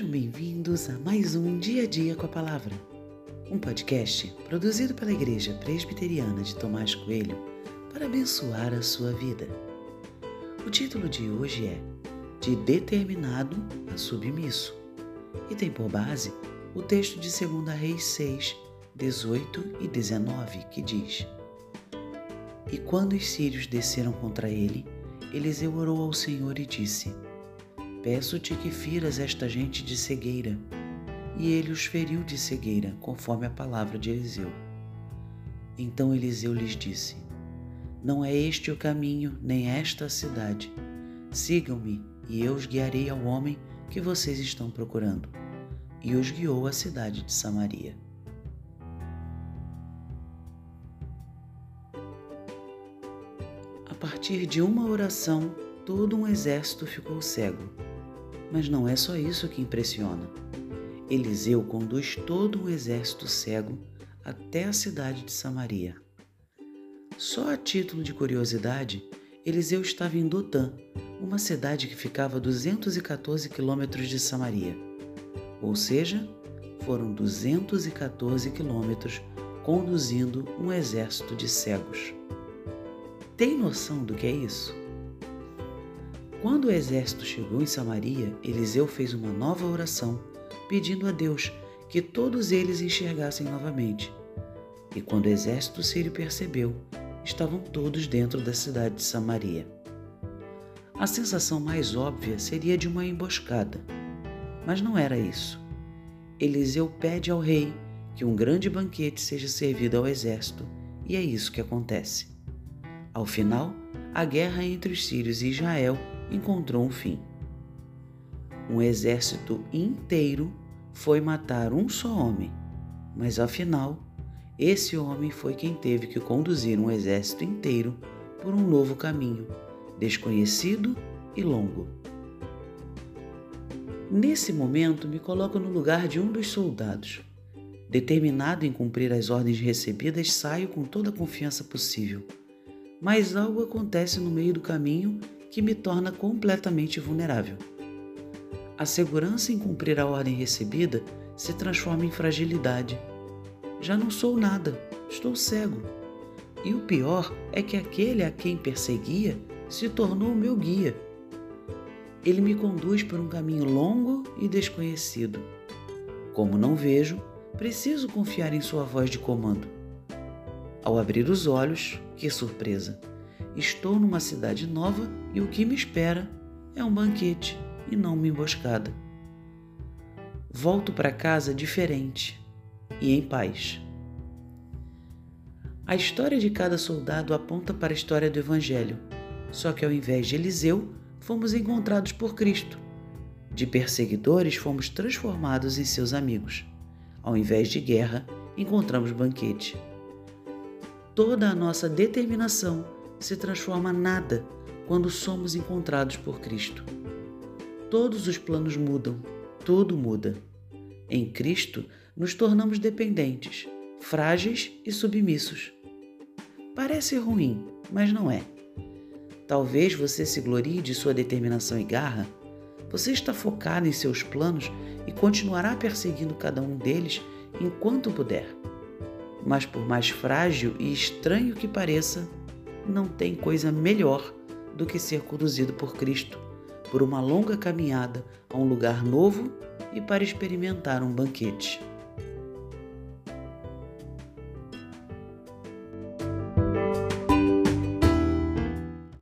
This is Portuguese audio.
Sejam bem-vindos a mais um Dia a Dia com a Palavra, um podcast produzido pela Igreja Presbiteriana de Tomás Coelho para abençoar a sua vida. O título de hoje é De Determinado a Submisso e tem por base o texto de 2 Reis 6, 18 e 19, que diz: E quando os sírios desceram contra ele, Eliseu orou ao Senhor e disse: Peço-te que firas esta gente de cegueira. E ele os feriu de cegueira, conforme a palavra de Eliseu. Então Eliseu lhes disse: Não é este o caminho, nem esta a cidade. Sigam-me, e eu os guiarei ao homem que vocês estão procurando. E os guiou à cidade de Samaria. A partir de uma oração, todo um exército ficou cego. Mas não é só isso que impressiona. Eliseu conduz todo um exército cego até a cidade de Samaria. Só a título de curiosidade, Eliseu estava em Dotã, uma cidade que ficava a 214 quilômetros de Samaria. Ou seja, foram 214 quilômetros conduzindo um exército de cegos. Tem noção do que é isso? Quando o exército chegou em Samaria, Eliseu fez uma nova oração, pedindo a Deus que todos eles enxergassem novamente. E quando o exército sírio percebeu, estavam todos dentro da cidade de Samaria. A sensação mais óbvia seria de uma emboscada, mas não era isso. Eliseu pede ao rei que um grande banquete seja servido ao exército, e é isso que acontece. Ao final, a guerra entre os sírios e Israel encontrou um fim. Um exército inteiro foi matar um só homem, mas afinal, esse homem foi quem teve que conduzir um exército inteiro por um novo caminho, desconhecido e longo. Nesse momento, me coloco no lugar de um dos soldados. Determinado em cumprir as ordens recebidas, saio com toda a confiança possível. Mas algo acontece no meio do caminho que me torna completamente vulnerável. A segurança em cumprir a ordem recebida se transforma em fragilidade. Já não sou nada, estou cego. E o pior é que aquele a quem perseguia se tornou meu guia. Ele me conduz por um caminho longo e desconhecido. Como não vejo, preciso confiar em sua voz de comando. Ao abrir os olhos, que surpresa! Estou numa cidade nova e o que me espera é um banquete e não uma emboscada. Volto para casa diferente e em paz. A história de cada soldado aponta para a história do Evangelho, só que ao invés de Eliseu, fomos encontrados por Cristo. De perseguidores, fomos transformados em seus amigos. Ao invés de guerra, encontramos banquete. Toda a nossa determinação se transforma nada quando somos encontrados por Cristo. Todos os planos mudam, tudo muda. Em Cristo, nos tornamos dependentes, frágeis e submissos. Parece ruim, mas não é. Talvez você se glorie de sua determinação e garra. Você está focado em seus planos e continuará perseguindo cada um deles enquanto puder. Mas por mais frágil e estranho que pareça, não tem coisa melhor do que ser conduzido por Cristo por uma longa caminhada a um lugar novo e para experimentar um banquete.